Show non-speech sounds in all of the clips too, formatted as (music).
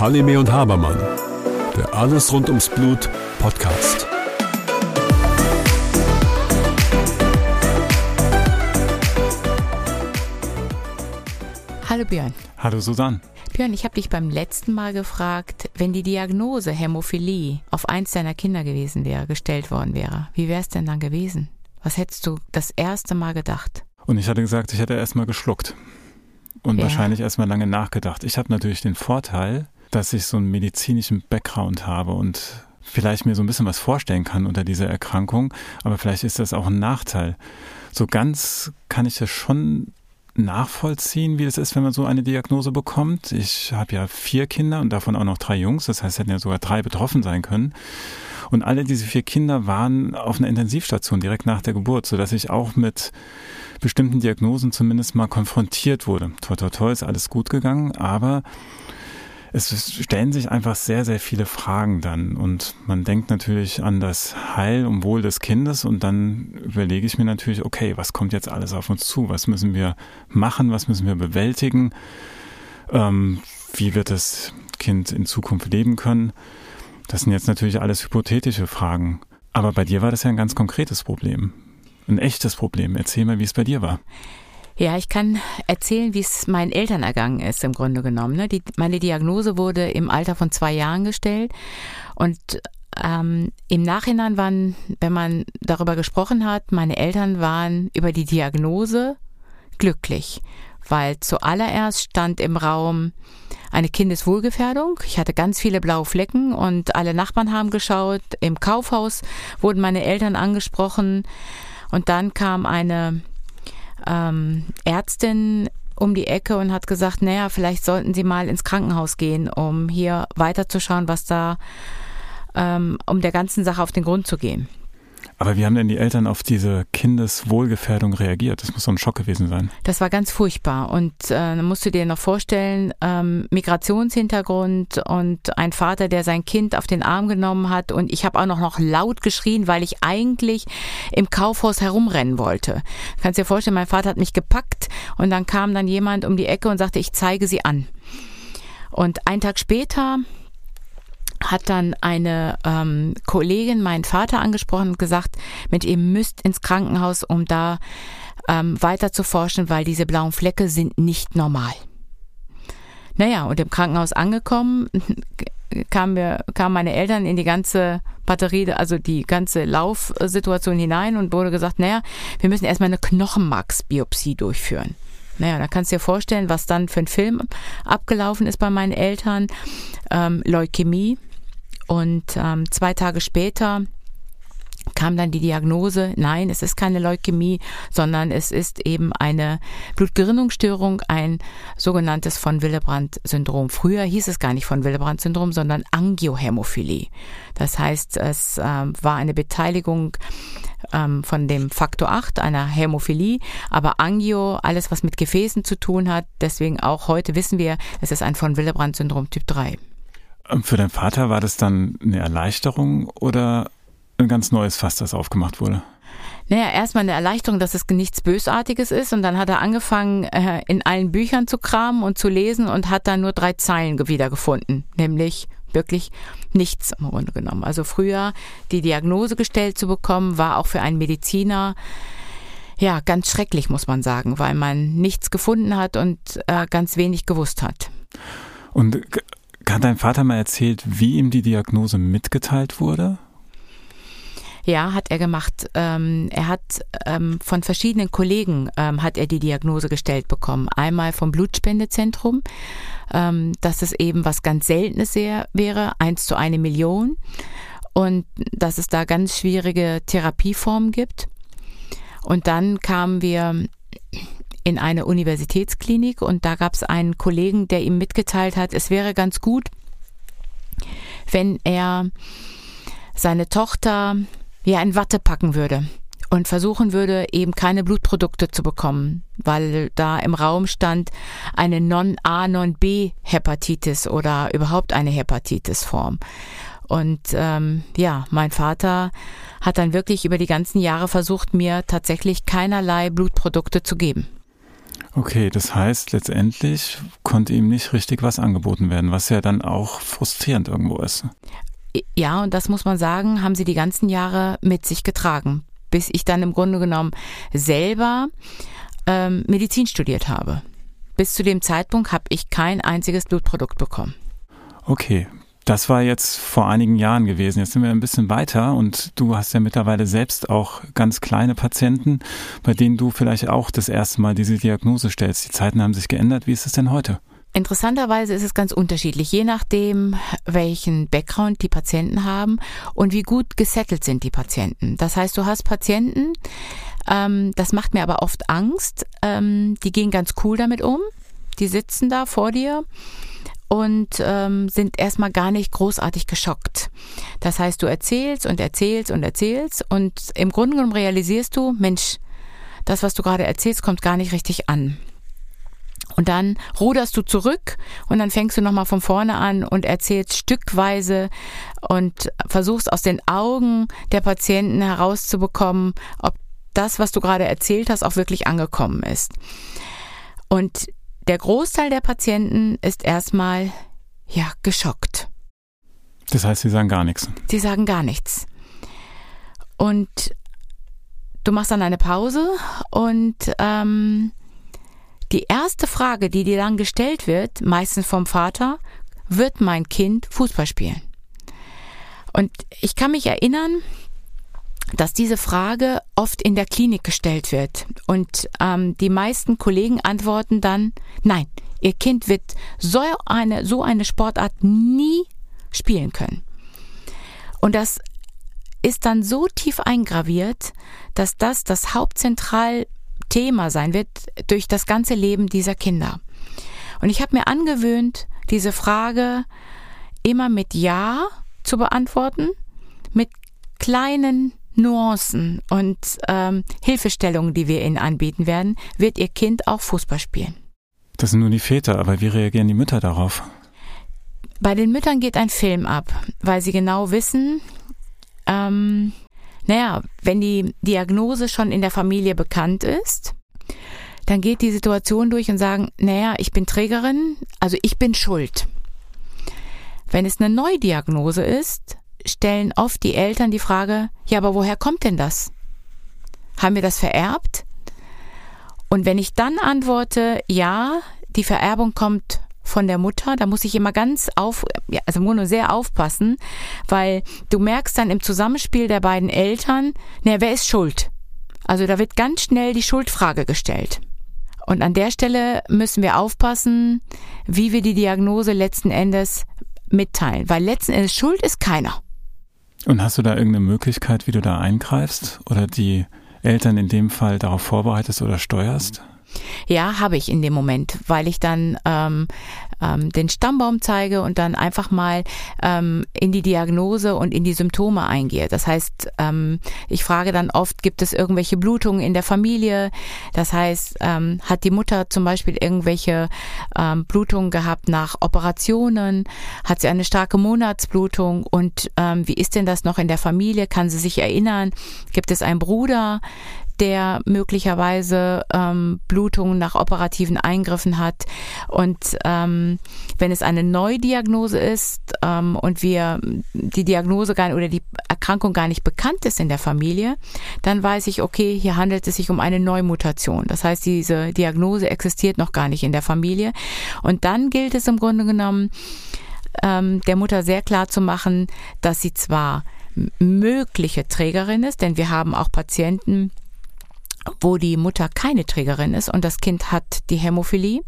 Halime und Habermann, der Alles rund ums Blut Podcast. Hallo Björn. Hallo Susanne. Björn, ich habe dich beim letzten Mal gefragt, wenn die Diagnose Hämophilie auf eins deiner Kinder gewesen wäre, gestellt worden wäre, wie wäre es denn dann gewesen? Was hättest du das erste Mal gedacht? Und ich hatte gesagt, ich hätte erst mal geschluckt und ja. wahrscheinlich erst mal lange nachgedacht. Ich habe natürlich den Vorteil, dass ich so einen medizinischen Background habe und vielleicht mir so ein bisschen was vorstellen kann unter dieser Erkrankung, aber vielleicht ist das auch ein Nachteil. So ganz kann ich das schon nachvollziehen, wie es ist, wenn man so eine Diagnose bekommt. Ich habe ja vier Kinder und davon auch noch drei Jungs, das heißt, hätten ja sogar drei betroffen sein können. Und alle diese vier Kinder waren auf einer Intensivstation direkt nach der Geburt, sodass ich auch mit bestimmten Diagnosen zumindest mal konfrontiert wurde. Toi, toi, toi, ist alles gut gegangen, aber es stellen sich einfach sehr, sehr viele Fragen dann. Und man denkt natürlich an das Heil und Wohl des Kindes und dann überlege ich mir natürlich, okay, was kommt jetzt alles auf uns zu? Was müssen wir machen? Was müssen wir bewältigen? Ähm, wie wird das Kind in Zukunft leben können? Das sind jetzt natürlich alles hypothetische Fragen. Aber bei dir war das ja ein ganz konkretes Problem. Ein echtes Problem. Erzähl mal, wie es bei dir war. Ja, ich kann erzählen, wie es meinen Eltern ergangen ist, im Grunde genommen. Ne? Die, meine Diagnose wurde im Alter von zwei Jahren gestellt und ähm, im Nachhinein waren, wenn man darüber gesprochen hat, meine Eltern waren über die Diagnose glücklich, weil zuallererst stand im Raum eine Kindeswohlgefährdung. Ich hatte ganz viele blaue Flecken und alle Nachbarn haben geschaut. Im Kaufhaus wurden meine Eltern angesprochen und dann kam eine ähm, Ärztin um die Ecke und hat gesagt, naja, vielleicht sollten Sie mal ins Krankenhaus gehen, um hier weiterzuschauen, was da, ähm, um der ganzen Sache auf den Grund zu gehen. Aber wie haben denn die Eltern auf diese Kindeswohlgefährdung reagiert? Das muss so ein Schock gewesen sein. Das war ganz furchtbar. Und äh, dann musst du dir noch vorstellen, ähm, Migrationshintergrund und ein Vater, der sein Kind auf den Arm genommen hat. Und ich habe auch noch, noch laut geschrien, weil ich eigentlich im Kaufhaus herumrennen wollte. Du kannst dir vorstellen, mein Vater hat mich gepackt und dann kam dann jemand um die Ecke und sagte, ich zeige sie an. Und einen Tag später hat dann eine ähm, Kollegin meinen Vater angesprochen und gesagt, mit ihm müsst ins Krankenhaus, um da ähm, weiter zu forschen, weil diese blauen Flecke sind nicht normal. Naja, und im Krankenhaus angekommen, (laughs) kamen wir, kamen meine Eltern in die ganze Batterie, also die ganze Laufsituation hinein und wurde gesagt, naja, wir müssen erstmal eine Knochenmarksbiopsie durchführen. Naja, da kannst du dir vorstellen, was dann für ein Film abgelaufen ist bei meinen Eltern. Ähm, Leukämie, und ähm, zwei Tage später kam dann die Diagnose, nein, es ist keine Leukämie, sondern es ist eben eine Blutgerinnungsstörung, ein sogenanntes von Willebrand-Syndrom. Früher hieß es gar nicht von Willebrand-Syndrom, sondern Angiohämophilie. Das heißt, es äh, war eine Beteiligung ähm, von dem Faktor 8, einer Hämophilie, aber Angio, alles was mit Gefäßen zu tun hat, deswegen auch heute wissen wir, es ist ein von Willebrand-Syndrom Typ 3. Für deinen Vater war das dann eine Erleichterung oder ein ganz neues Fass, das aufgemacht wurde? Naja, erstmal eine Erleichterung, dass es nichts Bösartiges ist. Und dann hat er angefangen, äh, in allen Büchern zu kramen und zu lesen und hat dann nur drei Zeilen wiedergefunden. Nämlich wirklich nichts im Grunde genommen. Also früher die Diagnose gestellt zu bekommen, war auch für einen Mediziner ja ganz schrecklich, muss man sagen, weil man nichts gefunden hat und äh, ganz wenig gewusst hat. Und hat dein Vater mal erzählt, wie ihm die Diagnose mitgeteilt wurde? Ja, hat er gemacht. Ähm, er hat ähm, von verschiedenen Kollegen ähm, hat er die Diagnose gestellt bekommen. Einmal vom Blutspendezentrum, ähm, dass es eben was ganz Seltenes wäre, eins zu eine Million, und dass es da ganz schwierige Therapieformen gibt. Und dann kamen wir in eine Universitätsklinik und da gab es einen Kollegen, der ihm mitgeteilt hat, es wäre ganz gut, wenn er seine Tochter ja in Watte packen würde und versuchen würde, eben keine Blutprodukte zu bekommen, weil da im Raum stand eine Non-A, Non-B-Hepatitis oder überhaupt eine Hepatitis-Form. Und ähm, ja, mein Vater hat dann wirklich über die ganzen Jahre versucht, mir tatsächlich keinerlei Blutprodukte zu geben. Okay, das heißt, letztendlich konnte ihm nicht richtig was angeboten werden, was ja dann auch frustrierend irgendwo ist. Ja, und das muss man sagen, haben sie die ganzen Jahre mit sich getragen, bis ich dann im Grunde genommen selber ähm, Medizin studiert habe. Bis zu dem Zeitpunkt habe ich kein einziges Blutprodukt bekommen. Okay, das war jetzt vor einigen Jahren gewesen. Jetzt sind wir ein bisschen weiter und du hast ja mittlerweile selbst auch ganz kleine Patienten, bei denen du vielleicht auch das erste Mal diese Diagnose stellst. Die Zeiten haben sich geändert. Wie ist es denn heute? Interessanterweise ist es ganz unterschiedlich, je nachdem, welchen Background die Patienten haben und wie gut gesettelt sind die Patienten. Das heißt, du hast Patienten, ähm, das macht mir aber oft Angst, ähm, die gehen ganz cool damit um, die sitzen da vor dir und ähm, sind erstmal gar nicht großartig geschockt. Das heißt, du erzählst und erzählst und erzählst und im Grunde genommen realisierst du, Mensch, das, was du gerade erzählst, kommt gar nicht richtig an. Und dann ruderst du zurück und dann fängst du nochmal von vorne an und erzählst stückweise und versuchst aus den Augen der Patienten herauszubekommen, ob das, was du gerade erzählt hast, auch wirklich angekommen ist. Und der Großteil der Patienten ist erstmal, ja, geschockt. Das heißt, sie sagen gar nichts. Sie sagen gar nichts. Und du machst dann eine Pause und ähm, die erste Frage, die dir dann gestellt wird, meistens vom Vater, wird mein Kind Fußball spielen? Und ich kann mich erinnern, dass diese Frage oft in der Klinik gestellt wird. Und ähm, die meisten Kollegen antworten dann, nein, ihr Kind wird so eine, so eine Sportart nie spielen können. Und das ist dann so tief eingraviert, dass das das Hauptzentralthema sein wird durch das ganze Leben dieser Kinder. Und ich habe mir angewöhnt, diese Frage immer mit Ja zu beantworten, mit kleinen Nuancen und ähm, Hilfestellungen, die wir ihnen anbieten werden, wird ihr Kind auch Fußball spielen. Das sind nur die Väter, aber wie reagieren die Mütter darauf? Bei den Müttern geht ein Film ab, weil sie genau wissen, ähm, naja, wenn die Diagnose schon in der Familie bekannt ist, dann geht die Situation durch und sagen, naja, ich bin Trägerin, also ich bin schuld. Wenn es eine Neudiagnose ist, stellen oft die Eltern die Frage, ja, aber woher kommt denn das? Haben wir das vererbt? Und wenn ich dann antworte, ja, die Vererbung kommt von der Mutter, da muss ich immer ganz auf, also nur sehr aufpassen, weil du merkst dann im Zusammenspiel der beiden Eltern, naja, wer ist schuld? Also da wird ganz schnell die Schuldfrage gestellt. Und an der Stelle müssen wir aufpassen, wie wir die Diagnose letzten Endes mitteilen, weil letzten Endes schuld ist keiner. Und hast du da irgendeine Möglichkeit, wie du da eingreifst oder die Eltern in dem Fall darauf vorbereitest oder steuerst? Ja, habe ich in dem Moment, weil ich dann ähm, ähm, den Stammbaum zeige und dann einfach mal ähm, in die Diagnose und in die Symptome eingehe. Das heißt, ähm, ich frage dann oft, gibt es irgendwelche Blutungen in der Familie? Das heißt, ähm, hat die Mutter zum Beispiel irgendwelche ähm, Blutungen gehabt nach Operationen? Hat sie eine starke Monatsblutung? Und ähm, wie ist denn das noch in der Familie? Kann sie sich erinnern? Gibt es einen Bruder, der möglicherweise ähm, Blutungen nach operativen Eingriffen hat. Und ähm, wenn es eine Neudiagnose ist ähm, und wir die Diagnose gar oder die Erkrankung gar nicht bekannt ist in der Familie, dann weiß ich, okay, hier handelt es sich um eine Neumutation. Das heißt, diese Diagnose existiert noch gar nicht in der Familie. Und dann gilt es im Grunde genommen, ähm, der Mutter sehr klar zu machen, dass sie zwar mögliche Trägerin ist, denn wir haben auch Patienten, wo die Mutter keine Trägerin ist und das Kind hat die Hämophilie.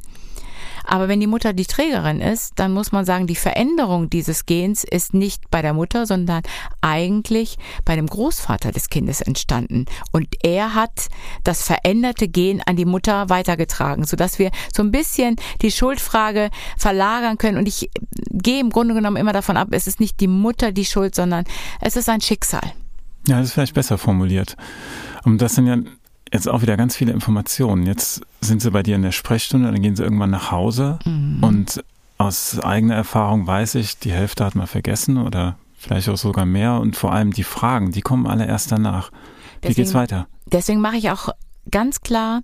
Aber wenn die Mutter die Trägerin ist, dann muss man sagen, die Veränderung dieses Gens ist nicht bei der Mutter, sondern eigentlich bei dem Großvater des Kindes entstanden. Und er hat das veränderte Gen an die Mutter weitergetragen, sodass wir so ein bisschen die Schuldfrage verlagern können. Und ich gehe im Grunde genommen immer davon ab, es ist nicht die Mutter die Schuld, sondern es ist ein Schicksal. Ja, das ist vielleicht besser formuliert. Und das sind ja jetzt auch wieder ganz viele Informationen. Jetzt sind sie bei dir in der Sprechstunde, dann gehen sie irgendwann nach Hause mhm. und aus eigener Erfahrung weiß ich, die Hälfte hat man vergessen oder vielleicht auch sogar mehr und vor allem die Fragen, die kommen alle erst danach. Wie deswegen, geht's weiter? Deswegen mache ich auch ganz klar,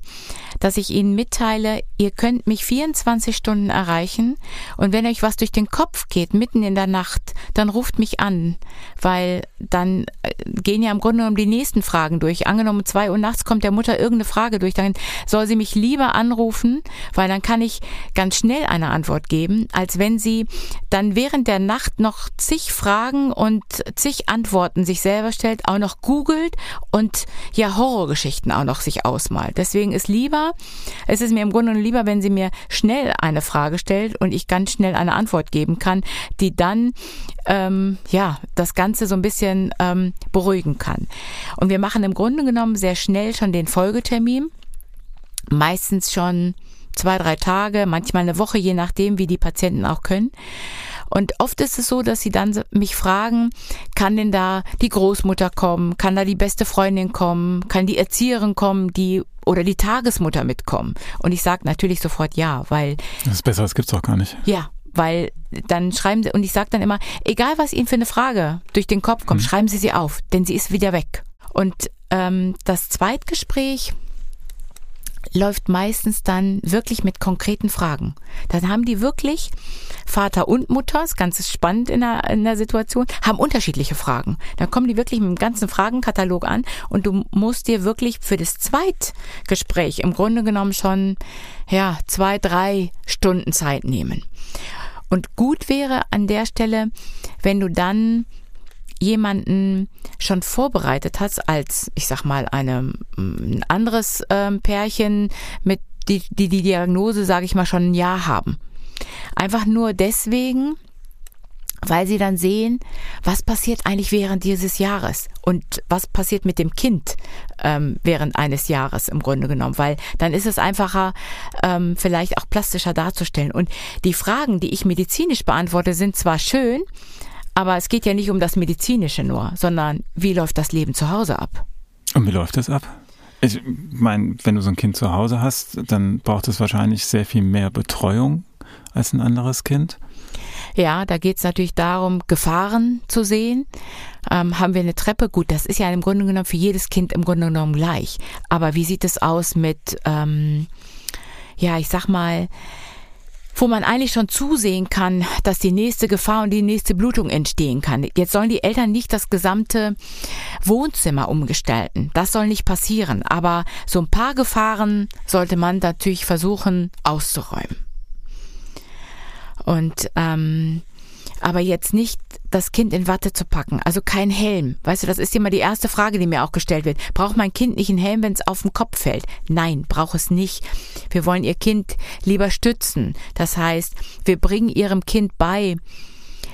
dass ich Ihnen mitteile, ihr könnt mich 24 Stunden erreichen und wenn euch was durch den Kopf geht, mitten in der Nacht, dann ruft mich an, weil dann äh, gehen ja im Grunde genommen die nächsten Fragen durch. Angenommen, zwei Uhr nachts kommt der Mutter irgendeine Frage durch, dann soll sie mich lieber anrufen, weil dann kann ich ganz schnell eine Antwort geben, als wenn sie dann während der Nacht noch zig Fragen und zig Antworten sich selber stellt, auch noch googelt und ja Horrorgeschichten auch noch sich ausmalt. Deswegen ist lieber, es ist mir im Grunde lieber, wenn sie mir schnell eine Frage stellt und ich ganz schnell eine Antwort geben kann, die dann ähm, ja das Ganze so ein bisschen ähm, beruhigen kann. Und wir machen im Grunde genommen sehr schnell schon den Folgetermin, meistens schon zwei, drei Tage, manchmal eine Woche, je nachdem, wie die Patienten auch können. Und oft ist es so, dass sie dann mich fragen, kann denn da die Großmutter kommen? Kann da die beste Freundin kommen? Kann die Erzieherin kommen, die oder die Tagesmutter mitkommen? Und ich sage natürlich sofort ja, weil. Das ist besser, das gibt's auch gar nicht. Ja, weil dann schreiben sie, und ich sage dann immer, egal was Ihnen für eine Frage durch den Kopf kommt, mhm. schreiben Sie sie auf, denn sie ist wieder weg. Und ähm, das Zweitgespräch, läuft meistens dann wirklich mit konkreten Fragen. Dann haben die wirklich Vater und Mutter, ist ganz spannend in der, in der Situation, haben unterschiedliche Fragen. Dann kommen die wirklich mit dem ganzen Fragenkatalog an und du musst dir wirklich für das Zweitgespräch im Grunde genommen schon, ja, zwei, drei Stunden Zeit nehmen. Und gut wäre an der Stelle, wenn du dann jemanden schon vorbereitet hast als, ich sag mal, eine, ein anderes ähm, Pärchen mit die, die die Diagnose, sage ich mal, schon ein Jahr haben. Einfach nur deswegen, weil sie dann sehen, was passiert eigentlich während dieses Jahres und was passiert mit dem Kind ähm, während eines Jahres im Grunde genommen, weil dann ist es einfacher, ähm, vielleicht auch plastischer darzustellen. Und die Fragen, die ich medizinisch beantworte, sind zwar schön, aber es geht ja nicht um das Medizinische nur, sondern wie läuft das Leben zu Hause ab? Und wie läuft das ab? Ich meine, wenn du so ein Kind zu Hause hast, dann braucht es wahrscheinlich sehr viel mehr Betreuung als ein anderes Kind. Ja, da geht es natürlich darum, Gefahren zu sehen. Ähm, haben wir eine Treppe? Gut, das ist ja im Grunde genommen für jedes Kind im Grunde genommen gleich. Aber wie sieht es aus mit, ähm, ja, ich sag mal, wo man eigentlich schon zusehen kann, dass die nächste Gefahr und die nächste Blutung entstehen kann. Jetzt sollen die Eltern nicht das gesamte Wohnzimmer umgestalten. Das soll nicht passieren. Aber so ein paar Gefahren sollte man natürlich versuchen auszuräumen. Und ähm, aber jetzt nicht das Kind in Watte zu packen, also kein Helm. Weißt du, das ist immer die erste Frage, die mir auch gestellt wird. Braucht mein Kind nicht einen Helm, wenn es auf den Kopf fällt? Nein, braucht es nicht. Wir wollen ihr Kind lieber stützen. Das heißt, wir bringen ihrem Kind bei,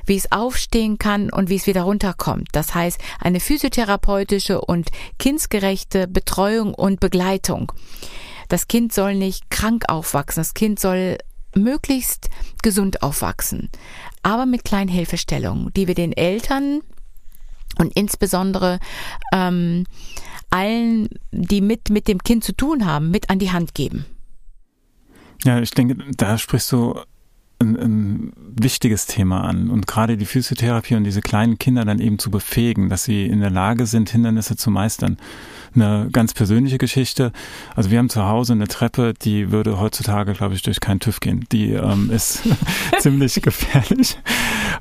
wie es aufstehen kann und wie es wieder runterkommt. Das heißt, eine physiotherapeutische und kindsgerechte Betreuung und Begleitung. Das Kind soll nicht krank aufwachsen. Das Kind soll möglichst gesund aufwachsen aber mit kleinen Hilfestellungen, die wir den Eltern und insbesondere ähm, allen, die mit, mit dem Kind zu tun haben, mit an die Hand geben. Ja, ich denke, da sprichst du ein, ein wichtiges Thema an. Und gerade die Physiotherapie und diese kleinen Kinder dann eben zu befähigen, dass sie in der Lage sind, Hindernisse zu meistern. Eine ganz persönliche Geschichte. Also wir haben zu Hause eine Treppe, die würde heutzutage, glaube ich, durch keinen TÜV gehen. Die ähm, ist (laughs) ziemlich gefährlich.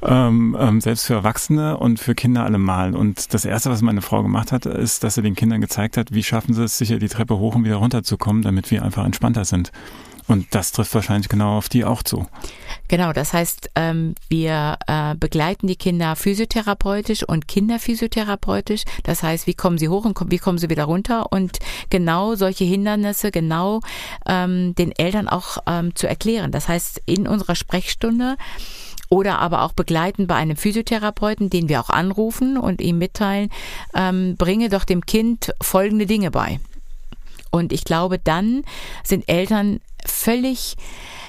Ähm, ähm, selbst für Erwachsene und für Kinder allemal. Und das Erste, was meine Frau gemacht hat, ist, dass sie den Kindern gezeigt hat, wie schaffen sie es, sicher die Treppe hoch und wieder runter zu kommen, damit wir einfach entspannter sind. Und das trifft wahrscheinlich genau auf die auch zu. Genau, das heißt, ähm, wir äh, begleiten die Kinder physiotherapeutisch und kinderphysiotherapeutisch. Das heißt, wie kommen sie hoch und wie kommen sie wieder runter? Und genau solche Hindernisse genau ähm, den Eltern auch ähm, zu erklären. Das heißt, in unserer Sprechstunde oder aber auch begleiten bei einem Physiotherapeuten, den wir auch anrufen und ihm mitteilen, bringe doch dem Kind folgende Dinge bei. Und ich glaube, dann sind Eltern völlig,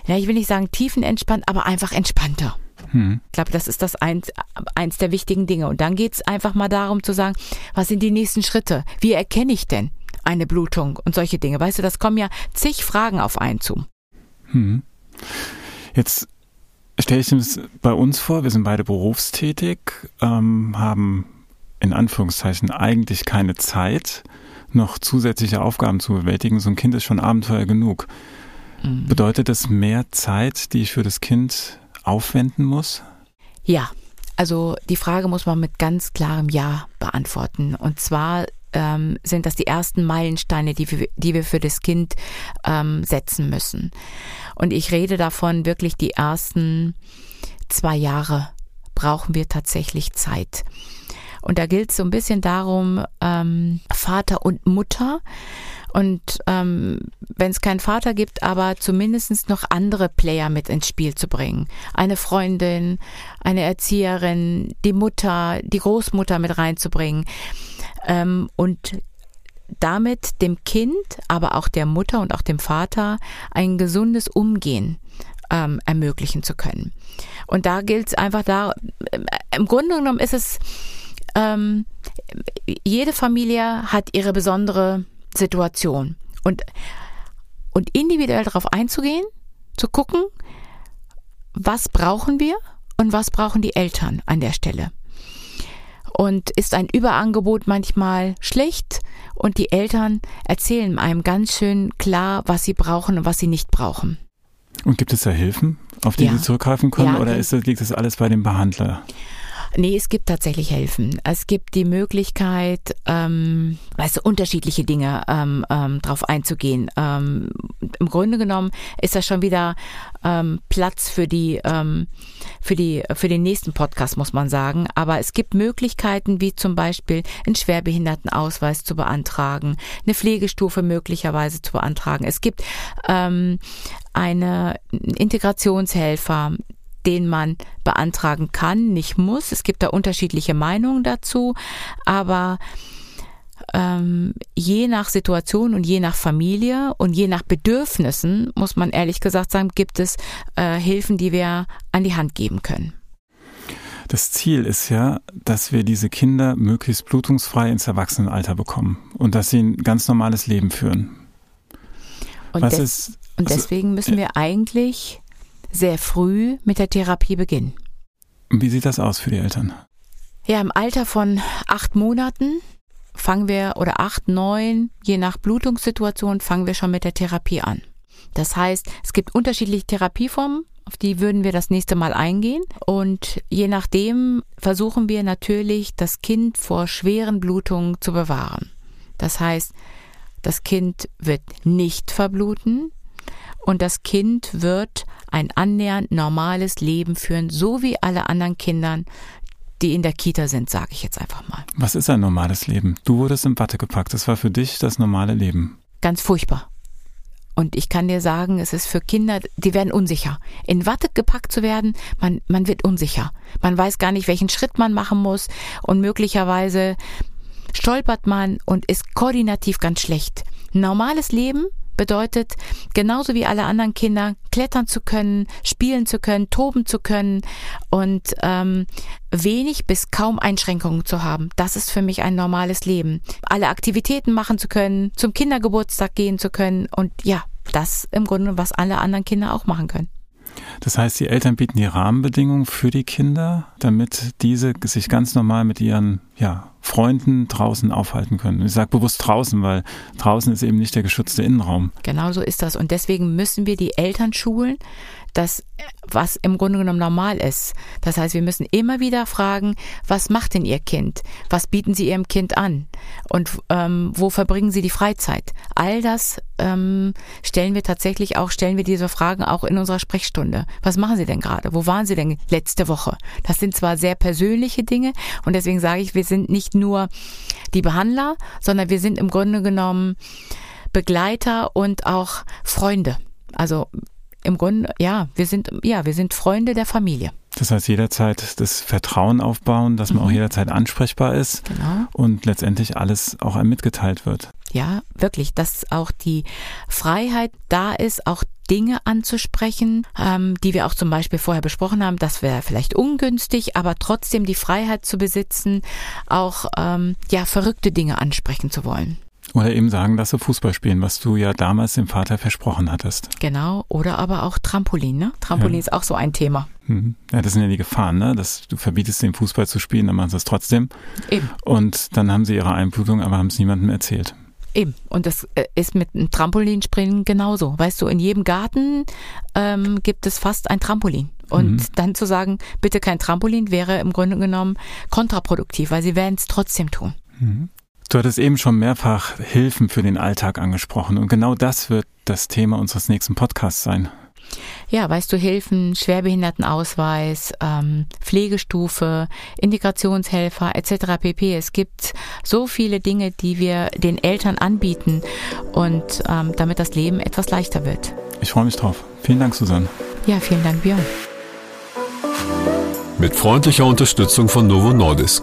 ja, ich will nicht sagen tiefenentspannt, aber einfach entspannter. Hm. Ich glaube, das ist das eins, eins der wichtigen Dinge. Und dann geht es einfach mal darum zu sagen, was sind die nächsten Schritte? Wie erkenne ich denn eine Blutung und solche Dinge? Weißt du, das kommen ja zig Fragen auf einen zu. Hm. Jetzt stelle ich es bei uns vor, wir sind beide berufstätig, ähm, haben in Anführungszeichen eigentlich keine Zeit noch zusätzliche Aufgaben zu bewältigen. So ein Kind ist schon Abenteuer genug. Mhm. Bedeutet das mehr Zeit, die ich für das Kind aufwenden muss? Ja, also die Frage muss man mit ganz klarem Ja beantworten. Und zwar ähm, sind das die ersten Meilensteine, die wir, die wir für das Kind ähm, setzen müssen. Und ich rede davon wirklich die ersten zwei Jahre brauchen wir tatsächlich Zeit. Und da gilt es so ein bisschen darum, ähm, Vater und Mutter. Und ähm, wenn es keinen Vater gibt, aber zumindest noch andere Player mit ins Spiel zu bringen. Eine Freundin, eine Erzieherin, die Mutter, die Großmutter mit reinzubringen. Ähm, und damit dem Kind, aber auch der Mutter und auch dem Vater ein gesundes Umgehen ähm, ermöglichen zu können. Und da gilt es einfach da, im Grunde genommen ist es, ähm, jede Familie hat ihre besondere Situation. Und, und individuell darauf einzugehen, zu gucken, was brauchen wir und was brauchen die Eltern an der Stelle. Und ist ein Überangebot manchmal schlecht und die Eltern erzählen einem ganz schön klar, was sie brauchen und was sie nicht brauchen. Und gibt es da Hilfen, auf die ja. Sie zurückgreifen können, ja, oder ist, liegt das alles bei dem Behandler? Nee, es gibt tatsächlich Helfen. Es gibt die Möglichkeit, ähm, weißt du, unterschiedliche Dinge ähm, ähm, drauf einzugehen. Ähm, Im Grunde genommen ist das schon wieder ähm, Platz für die, ähm, für die, für den nächsten Podcast, muss man sagen. Aber es gibt Möglichkeiten, wie zum Beispiel einen Schwerbehindertenausweis zu beantragen, eine Pflegestufe möglicherweise zu beantragen. Es gibt ähm, eine Integrationshelfer, den man beantragen kann, nicht muss. Es gibt da unterschiedliche Meinungen dazu, aber ähm, je nach Situation und je nach Familie und je nach Bedürfnissen, muss man ehrlich gesagt sagen, gibt es äh, Hilfen, die wir an die Hand geben können. Das Ziel ist ja, dass wir diese Kinder möglichst blutungsfrei ins Erwachsenenalter bekommen und dass sie ein ganz normales Leben führen. Und, des ist, und also, deswegen müssen wir eigentlich sehr früh mit der Therapie beginnen. Wie sieht das aus für die Eltern? Ja, im Alter von acht Monaten fangen wir, oder acht, neun, je nach Blutungssituation, fangen wir schon mit der Therapie an. Das heißt, es gibt unterschiedliche Therapieformen, auf die würden wir das nächste Mal eingehen. Und je nachdem versuchen wir natürlich, das Kind vor schweren Blutungen zu bewahren. Das heißt, das Kind wird nicht verbluten, und das Kind wird ein annähernd normales Leben führen, so wie alle anderen Kindern, die in der Kita sind, sage ich jetzt einfach mal. Was ist ein normales Leben? Du wurdest in Watte gepackt. Das war für dich das normale Leben. Ganz furchtbar. Und ich kann dir sagen, es ist für Kinder, die werden unsicher. In Watte gepackt zu werden, man, man wird unsicher. Man weiß gar nicht, welchen Schritt man machen muss und möglicherweise stolpert man und ist koordinativ ganz schlecht. Normales Leben bedeutet, genauso wie alle anderen Kinder, klettern zu können, spielen zu können, toben zu können und ähm, wenig bis kaum Einschränkungen zu haben. Das ist für mich ein normales Leben. Alle Aktivitäten machen zu können, zum Kindergeburtstag gehen zu können und ja, das im Grunde, was alle anderen Kinder auch machen können. Das heißt, die Eltern bieten die Rahmenbedingungen für die Kinder, damit diese sich ganz normal mit ihren ja, Freunden draußen aufhalten können. Ich sage bewusst draußen, weil draußen ist eben nicht der geschützte Innenraum. Genau so ist das. Und deswegen müssen wir die Eltern schulen, das, was im Grunde genommen normal ist. Das heißt, wir müssen immer wieder fragen, was macht denn Ihr Kind? Was bieten Sie Ihrem Kind an? Und ähm, wo verbringen Sie die Freizeit? All das ähm, stellen wir tatsächlich auch, stellen wir diese Fragen auch in unserer Sprechstunde. Was machen Sie denn gerade? Wo waren Sie denn letzte Woche? Das sind zwar sehr persönliche Dinge und deswegen sage ich, wir sind nicht nur die Behandler, sondern wir sind im Grunde genommen Begleiter und auch Freunde. Also im Grunde, ja, wir sind, ja, wir sind Freunde der Familie. Das heißt, jederzeit das Vertrauen aufbauen, dass man mhm. auch jederzeit ansprechbar ist genau. und letztendlich alles auch einem mitgeteilt wird. Ja, wirklich, dass auch die Freiheit da ist, auch Dinge anzusprechen, ähm, die wir auch zum Beispiel vorher besprochen haben. Das wäre vielleicht ungünstig, aber trotzdem die Freiheit zu besitzen, auch ähm, ja verrückte Dinge ansprechen zu wollen. Oder eben sagen, dass sie Fußball spielen, was du ja damals dem Vater versprochen hattest. Genau, oder aber auch Trampolin, ne? Trampolin ja. ist auch so ein Thema. Mhm. Ja, das sind ja die Gefahren, ne? Dass du verbietest dem Fußball zu spielen, dann machen sie es trotzdem. Eben. Und dann haben sie ihre Einblutung, aber haben es niemandem erzählt. Eben. Und das äh, ist mit einem Trampolinspringen genauso. Weißt du, in jedem Garten ähm, gibt es fast ein Trampolin. Und mhm. dann zu sagen, bitte kein Trampolin, wäre im Grunde genommen kontraproduktiv, weil sie werden es trotzdem tun. Mhm. Du hattest eben schon mehrfach Hilfen für den Alltag angesprochen. Und genau das wird das Thema unseres nächsten Podcasts sein ja, weißt du, Hilfen, Schwerbehindertenausweis, ähm, Pflegestufe, Integrationshelfer etc. pp. Es gibt so viele Dinge, die wir den Eltern anbieten und ähm, damit das Leben etwas leichter wird. Ich freue mich drauf. Vielen Dank, Susanne. Ja, vielen Dank, Björn. Mit freundlicher Unterstützung von Novo Nordisk.